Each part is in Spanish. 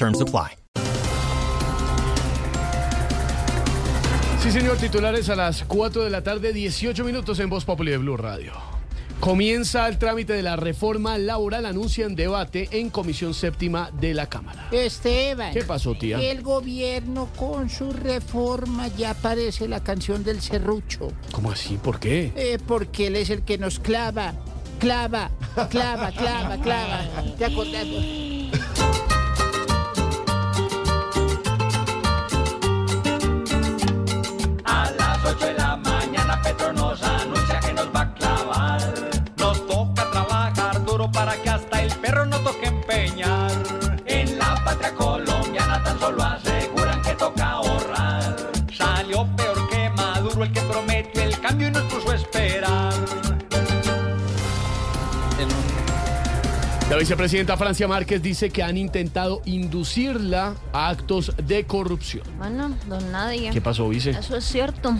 Terms apply. Sí, señor, titulares a las 4 de la tarde, 18 minutos en Voz Populi de Blue Radio. Comienza el trámite de la reforma laboral, anuncian debate en Comisión Séptima de la Cámara. Esteban. ¿Qué pasó, tía? El gobierno con su reforma ya parece la canción del serrucho. ¿Cómo así? ¿Por qué? Eh, porque él es el que nos clava, clava, clava, clava, clava. ¿Te acordás? Cambio y nos puso a esperar. La vicepresidenta Francia Márquez dice que han intentado inducirla a actos de corrupción. Bueno, don Nadia. ¿Qué pasó, vice? Eso es cierto.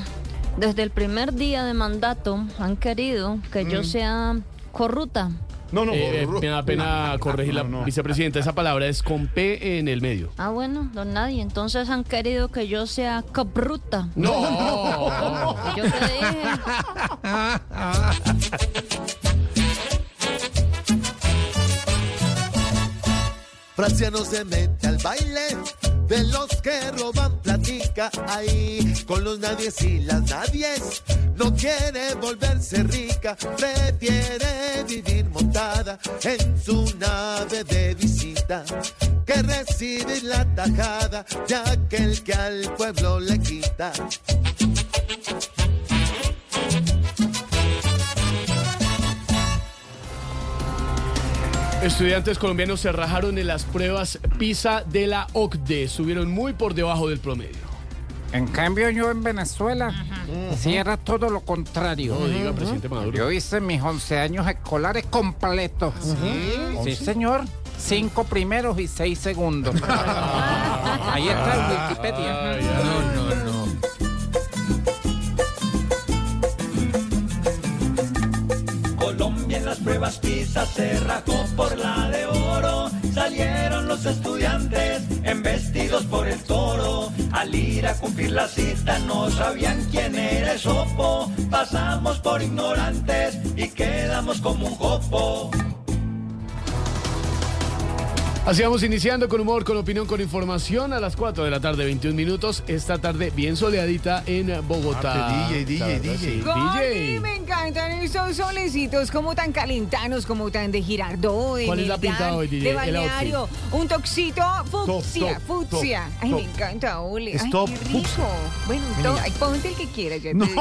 Desde el primer día de mandato han querido que yo sea corrupta. No, no, me da pena corregir la vicepresidenta. Esa palabra es con P en el medio. Ah, bueno, don Nadia. Entonces han querido que yo sea cabruta. No. Yo te dije. Francia no se mete al baile de los que roban platica ahí con los nadies y las nadies. No quiere volverse rica, prefiere vivir montada en su nave de visita que recibir la tajada de aquel que al pueblo le quita. Estudiantes colombianos se rajaron en las pruebas PISA de la OCDE. Subieron muy por debajo del promedio. En cambio, yo en Venezuela, sí era todo lo contrario. No diga, presidente Maduro. Yo hice mis 11 años escolares completos. Sí, señor. Cinco primeros y seis segundos. Ahí está en Wikipedia. No, no. PISA se rajó por la de oro. Salieron los estudiantes embestidos por el toro. Al ir a cumplir la cita no sabían quién era el sopo. Pasamos por ignorantes y quedamos como un copo. Así vamos iniciando con humor, con opinión, con información a las 4 de la tarde, 21 minutos. Esta tarde bien soleadita en Bogotá. Ah, DJ, DJ, DJ. sí. DJ. me encantan estos solecitos como tan calentanos, como tan de Girardot, de ¿Cuál es la pinta hoy, DJ? de balneario, un toxito fucsia, top, fucsia. top, Ay, top. me encanta, ole. Ay, Stop, qué rico. Bueno, to- ay, ponte el que quieras, ya te dije.